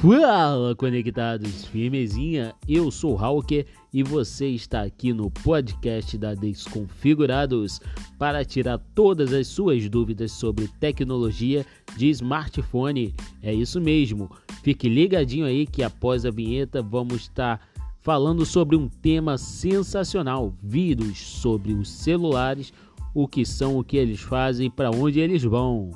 Fala, conectados, firmezinha. Eu sou o Hawker e você está aqui no podcast da Desconfigurados para tirar todas as suas dúvidas sobre tecnologia de smartphone. É isso mesmo. Fique ligadinho aí que após a vinheta vamos estar falando sobre um tema sensacional: vírus sobre os celulares, o que são, o que eles fazem, e para onde eles vão.